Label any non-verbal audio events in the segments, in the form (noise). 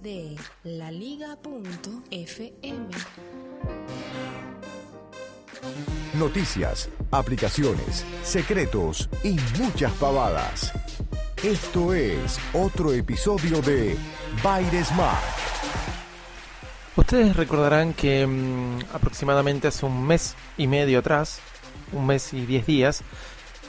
Podcast de laliga.fm. Noticias, aplicaciones, secretos y muchas pavadas. Esto es otro episodio de Baires Mac. Ustedes recordarán que mm, aproximadamente hace un mes y medio atrás, un mes y diez días,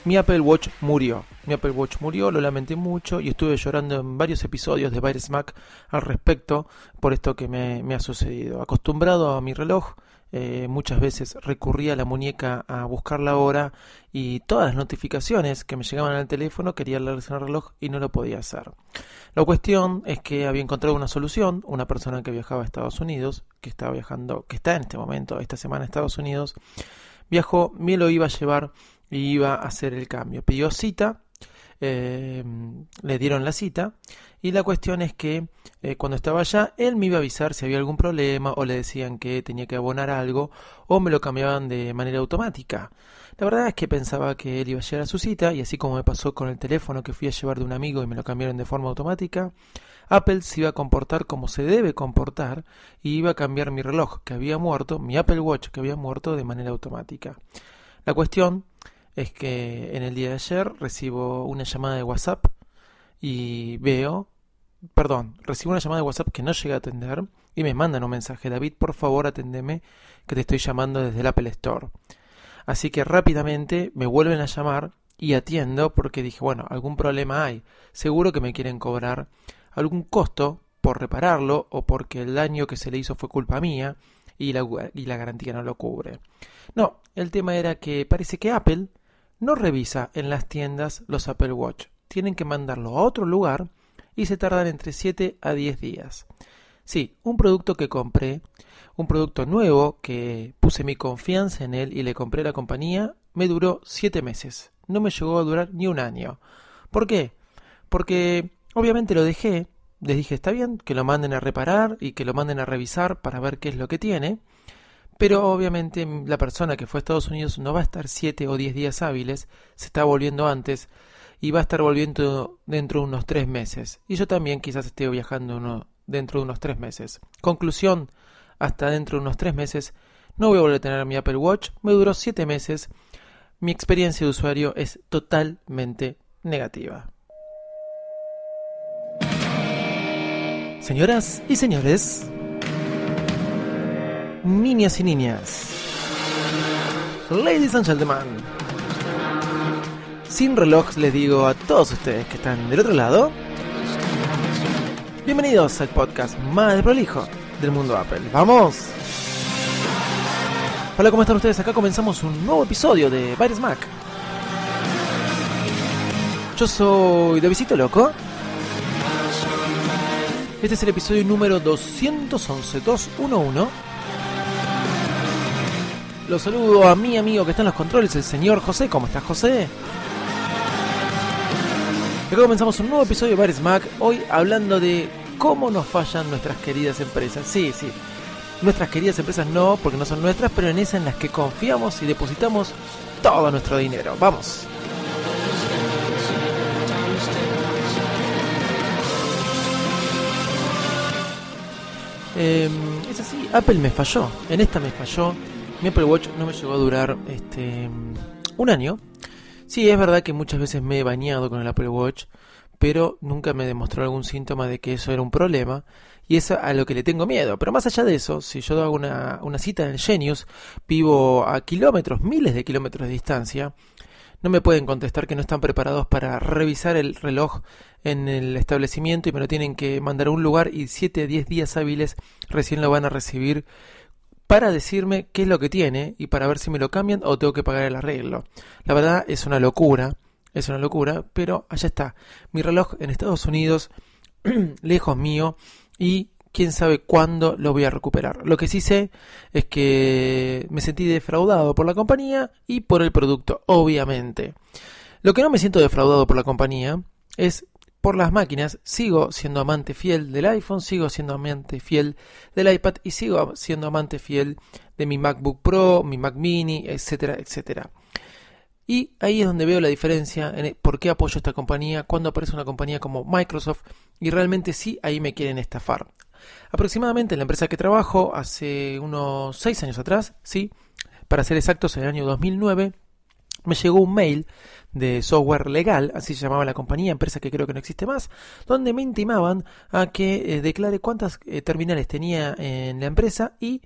mi Apple Watch murió. Mi Apple Watch murió, lo lamenté mucho y estuve llorando en varios episodios de Virus Mac al respecto por esto que me, ha sucedido. Acostumbrado a mi reloj, eh, muchas veces recurría a la muñeca a buscar la hora y todas las notificaciones que me llegaban al teléfono quería leerse en el reloj y no lo podía hacer. La cuestión es que había encontrado una solución, una persona que viajaba a Estados Unidos, que estaba viajando, que está en este momento, esta semana en Estados Unidos, viajó, me lo iba a llevar iba a hacer el cambio. Pidió cita, eh, le dieron la cita y la cuestión es que eh, cuando estaba allá él me iba a avisar si había algún problema o le decían que tenía que abonar algo o me lo cambiaban de manera automática. La verdad es que pensaba que él iba a llegar a su cita y así como me pasó con el teléfono que fui a llevar de un amigo y me lo cambiaron de forma automática, Apple se iba a comportar como se debe comportar y iba a cambiar mi reloj que había muerto, mi Apple Watch que había muerto de manera automática. La cuestión es que en el día de ayer recibo una llamada de WhatsApp y veo, perdón, recibo una llamada de WhatsApp que no llega a atender y me mandan un mensaje, David, por favor atendeme que te estoy llamando desde el Apple Store. Así que rápidamente me vuelven a llamar y atiendo porque dije, bueno, algún problema hay, seguro que me quieren cobrar algún costo por repararlo o porque el daño que se le hizo fue culpa mía y la, y la garantía no lo cubre. No, el tema era que parece que Apple no revisa en las tiendas los Apple Watch. Tienen que mandarlo a otro lugar y se tardan entre 7 a 10 días. Sí, un producto que compré, un producto nuevo que puse mi confianza en él y le compré a la compañía, me duró 7 meses. No me llegó a durar ni un año. ¿Por qué? Porque obviamente lo dejé, les dije está bien que lo manden a reparar y que lo manden a revisar para ver qué es lo que tiene. Pero obviamente la persona que fue a Estados Unidos no va a estar 7 o 10 días hábiles, se está volviendo antes y va a estar volviendo dentro de unos 3 meses. Y yo también quizás esté viajando dentro de unos 3 meses. Conclusión, hasta dentro de unos 3 meses no voy a volver a tener mi Apple Watch, me duró 7 meses. Mi experiencia de usuario es totalmente negativa. Señoras y señores, niñas y niñas, ladies and gentlemen, sin reloj les digo a todos ustedes que están del otro lado, bienvenidos al podcast más prolijo del mundo Apple. ¡Vamos! Hola, ¿cómo están ustedes? Acá comenzamos un nuevo episodio de Virus Mac. Yo soy de Visito Loco. Este es el episodio número 211, 211 lo saludo a mi amigo que está en los controles, el señor José. ¿Cómo estás, José? Acá comenzamos un nuevo episodio de Bares Mac. Hoy hablando de cómo nos fallan nuestras queridas empresas. Sí, sí. Nuestras queridas empresas no, porque no son nuestras, pero en esas en las que confiamos y depositamos todo nuestro dinero. Vamos. Eh, es así, Apple me falló. En esta me falló mi Apple Watch no me llegó a durar este un año. Sí, es verdad que muchas veces me he bañado con el Apple Watch, pero nunca me demostró algún síntoma de que eso era un problema y es a lo que le tengo miedo. Pero más allá de eso, si yo hago una, cita en Genius, vivo a kilómetros, miles de kilómetros de distancia, no me pueden contestar que no están preparados para revisar el reloj en el establecimiento y me lo tienen que mandar a un lugar y 7 a 10 días hábiles recién lo van a recibir para decirme qué es lo que tiene y para ver si me lo cambian o tengo que pagar el arreglo. La verdad es una locura, es una locura, pero allá está. Mi reloj en Estados Unidos, (clears throat) lejos mío, y quién sabe cuándo lo voy a recuperar. Lo que sí sé es que me sentí defraudado por la compañía y por el producto, obviamente. Lo que no me siento defraudado por la compañía es por las máquinas. Sigo siendo amante fiel del iPhone, sigo siendo amante fiel del iPad y sigo siendo amante fiel de mi MacBook Pro, mi Mac Mini, etcétera, etcétera. Y ahí es donde veo la diferencia en por qué apoyo esta compañía cuando aparece una compañía como Microsoft y realmente sí, ahí me quieren estafar. Aproximadamente en la empresa que trabajo, hace unos 6 años atrás, sí, para ser exactos, en el año 2009, me llegó un mail de software legal, así se llamaba la compañía, empresa que creo que no existe más, donde me intimaban a que eh, declare cuántas eh, terminales tenía en la empresa y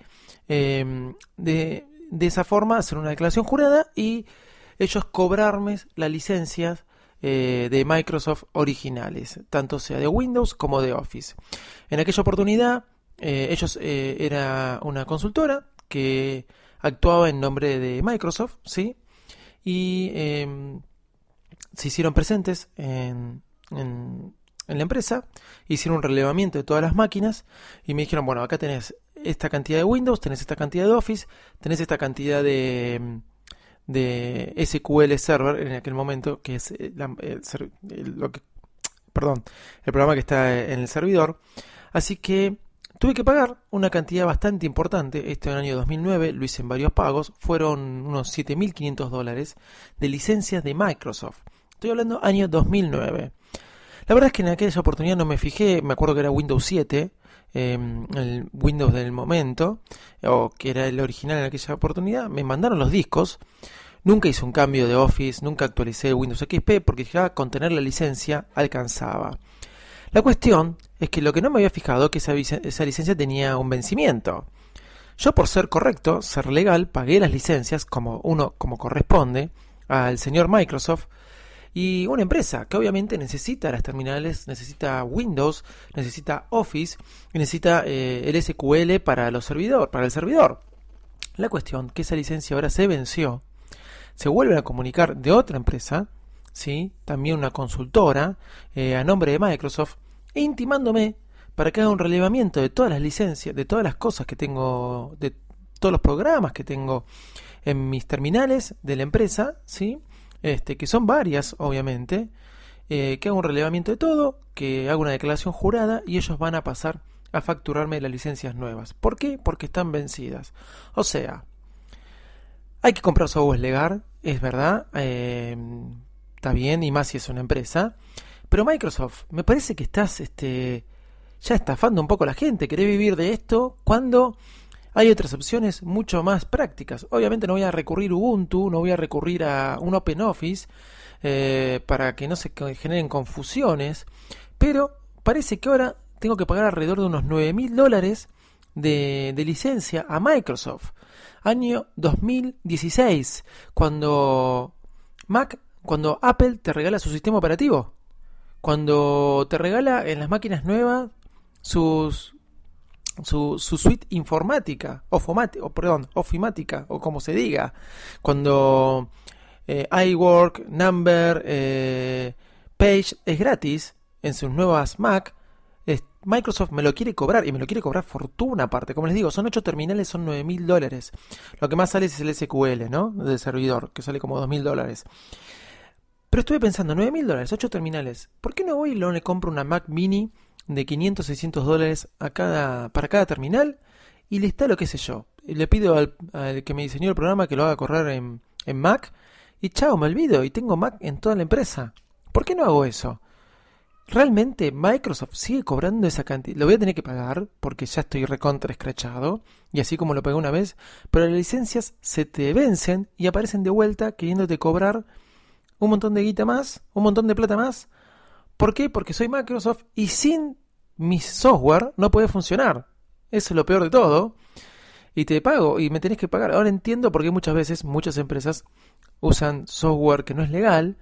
em, de, de, esa forma hacer una declaración jurada y ellos cobrarme las licencias eh, de Microsoft originales, tanto sea de Windows como de Office. En aquella oportunidad, ellos era una consultora que actuaba en nombre de Microsoft, ¿sí? Y em, se hicieron presentes en, en, la empresa, hicieron un relevamiento de todas las máquinas y me dijeron, bueno, acá tenés esta cantidad de Windows, tenés esta cantidad de Office, tenés esta cantidad de, de SQL Server en aquel momento, que es eh, lo que, perdón, el programa que está en el servidor. Así que Tuve que pagar una cantidad bastante importante, esto en el año 2009, lo hice en varios pagos, fueron unos 7.500 dólares de licencias de Microsoft. Estoy hablando año 2009. La verdad es que en aquella oportunidad no me fijé, me acuerdo que era Windows 7, em, el Windows del momento, o que era el original en aquella oportunidad, me mandaron los discos. Nunca hice un cambio de Office, nunca actualicé Windows XP porque ya con tener la licencia alcanzaba. La cuestión es que lo que no me había fijado que esa, esa licencia tenía un vencimiento. Yo por ser correcto, ser legal, pagué las licencias como uno como corresponde al señor Microsoft y una empresa que obviamente necesita las terminales, necesita Windows, necesita Office, necesita eh, el SQL para servidor, para el servidor. La cuestión que esa licencia ahora se venció, se vuelve a comunicar de otra empresa, sí, también una consultora eh, a nombre de Microsoft intimándome para que haga un relevamiento de todas las licencias, de todas las cosas que tengo, de todos los programas que tengo en mis terminales de la empresa, ¿sí? Este, que son varias, obviamente, eh, que haga un relevamiento de todo, que haga una declaración jurada y ellos van a pasar a facturarme las licencias nuevas. ¿Por qué? Porque están vencidas. O sea, hay que comprar software legal, es verdad, eh, está bien, y más si es una empresa, pero Microsoft, me parece que estás este, ya estafando un poco la gente. Querés vivir de esto cuando hay otras opciones mucho más prácticas. Obviamente no voy a recurrir a Ubuntu, no voy a recurrir a un OpenOffice eh, para que no se generen confusiones. Pero parece que ahora tengo que pagar alrededor de unos 9 mil dólares de, de licencia a Microsoft. Año 2016, cuando Mac, cuando Apple te regala su sistema operativo cuando te regala en las máquinas nuevas sus su, su suite informática, o, o perdón, ofimática, o como se diga, cuando eh, iWork, Number, eh, Page es gratis en sus nuevas Mac, Microsoft me lo quiere cobrar y me lo quiere cobrar fortuna aparte. Como les digo, son 8 terminales, son 9 mil dólares. Lo que más sale es el SQL, ¿no? Del servidor, que sale como 2 mil dólares. Pero estuve pensando, 9 mil dólares, 8 terminales. ¿Por qué no voy y le compro una Mac Mini de 500, 600 dólares a cada, para cada terminal? Y le instalo, qué sé yo. Le pido al, que me diseñó el programa que lo haga correr en, en Mac. Y chao, me olvido. Y tengo Mac en toda la empresa. ¿Por qué no hago eso? realmente Microsoft sigue cobrando esa cantidad. Lo voy a tener que pagar porque ya estoy recontra escrachado. Y así como lo pagué una vez. Pero las licencias se te vencen y aparecen de vuelta queriéndote cobrar un montón de guita más, un montón de plata más. ¿Por qué? Porque soy Microsoft y sin mi software no puede funcionar. Eso es lo peor de todo. Y te pago y me tenés que pagar. Ahora entiendo por qué muchas veces muchas empresas usan software que no es legal.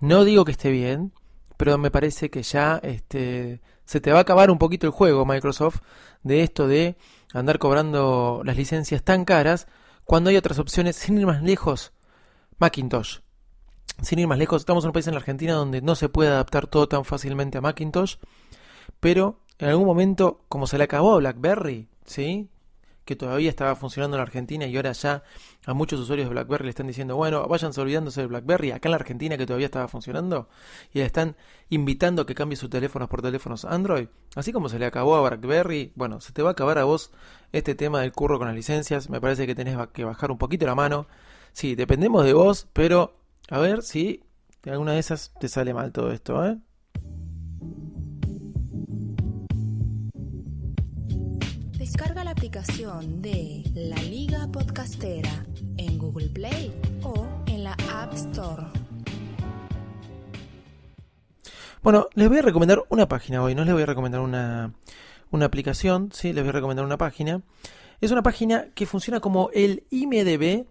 No digo que esté bien, pero me parece que ya este, se te va a acabar un poquito el juego, Microsoft, de esto de andar cobrando las licencias tan caras cuando hay otras opciones sin ir más lejos. Macintosh. Sin ir más lejos, estamos en un país en la Argentina donde no se puede adaptar todo tan fácilmente a Macintosh, pero en algún momento, como se le acabó a BlackBerry, ¿sí? que todavía estaba funcionando en la Argentina y ahora ya a muchos usuarios de BlackBerry le están diciendo, bueno, váyanse olvidándose de BlackBerry, acá en la Argentina que todavía estaba funcionando, y le están invitando a que cambie sus teléfonos por teléfonos Android, así como se le acabó a BlackBerry, bueno, se te va a acabar a vos este tema del curro con las licencias, me parece que tenés que bajar un poquito la mano, sí, dependemos de vos, pero a ver si de alguna de esas te sale mal todo esto, ¿eh? Descarga la aplicación de La Liga Podcastera en Google Play o en la App Store. Bueno, les voy a recomendar una página hoy, no les voy a recomendar una, una aplicación, sí, les voy a recomendar una página. Es una página que funciona como el IMDB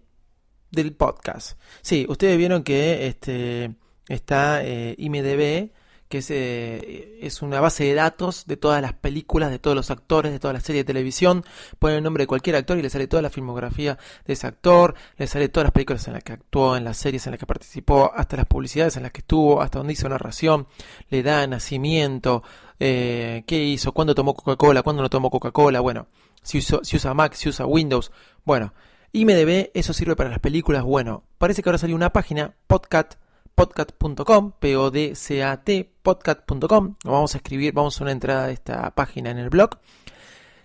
del podcast. Sí, ustedes vieron que este está eh, IMDB que es, eh, es, una base de datos de todas las películas, de todos los actores, de todas las series de televisión. Ponen el nombre de cualquier actor y le sale toda la filmografía de ese actor, le sale todas las películas en las que actuó, en las series en las que participó, hasta las publicidades en las que estuvo, hasta donde hizo narración, le da nacimiento, eh, qué hizo, cuándo tomó Coca-Cola, cuándo no tomó Coca-Cola, bueno, si, si usa Mac, si usa Windows, bueno. IMDB, eso sirve para las películas, bueno, parece que ahora salió una página, podcast podcast.com, P-O-D-C-A-T, podcast.com. Vamos a escribir, vamos a una entrada de esta página en el blog,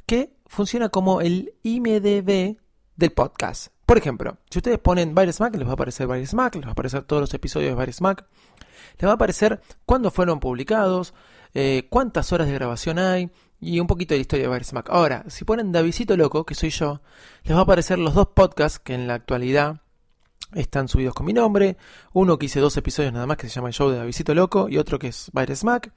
que funciona como el IMDB del podcast. Por ejemplo, si ustedes ponen Virus Mac, les va a aparecer Virus les va a aparecer todos los episodios de Virus les va a aparecer cuándo fueron publicados, eh, cuántas horas de grabación hay y un poquito de la historia de Virus Mac. Ahora, si ponen Davidito Loco, que soy yo, les va a aparecer los dos podcasts que en la actualidad están subidos con mi nombre. Uno que hice dos episodios nada más que se llama El Show de Davidito Loco y otro que es Mac.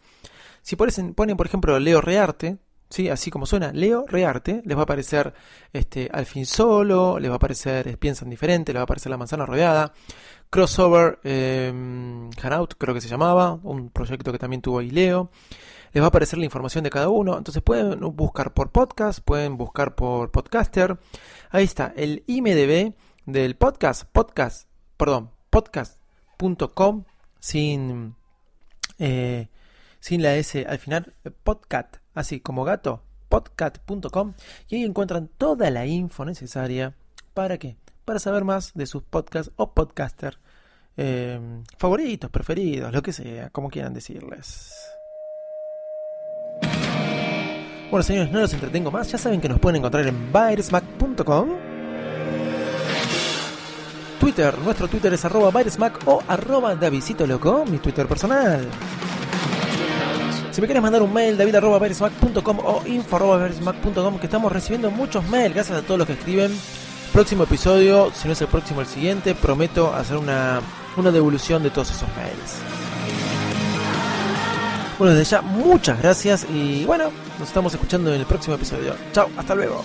Si ponen, ponen, por ejemplo, Leo Rearte, ¿sí? así como suena, Leo Rearte, les va a aparecer este, Al fin solo, les va a aparecer Piensan diferente, les va a aparecer La manzana rodeada, Crossover eh, Hanout, creo que se llamaba, un proyecto que también tuvo ahí Leo. Les va a aparecer la información de cada uno. Entonces pueden buscar por podcast, pueden buscar por podcaster. Ahí está, el IMDB del podcast, podcast, perdón, podcast.com sin, eh, sin la S al final, podcast, así como gato, podcast.com y ahí encuentran toda la info necesaria para qué, para saber más de sus podcasts o podcaster eh, favoritos, preferidos, lo que sea, como quieran decirles. Bueno, señores, no los entretengo más. Ya saben que nos pueden encontrar en virusmac.com Twitter. Nuestro Twitter es arroba o arroba Davidito Loco, mi Twitter personal. Si me quieres mandar un mail, david arroba o info arroba que estamos recibiendo muchos mails, gracias a todos los que escriben. Próximo episodio, si no es el próximo, el siguiente, prometo hacer una, una devolución de todos esos mails. Bueno, desde ya, muchas gracias y bueno, nos estamos escuchando en el próximo episodio. Chao, hasta luego.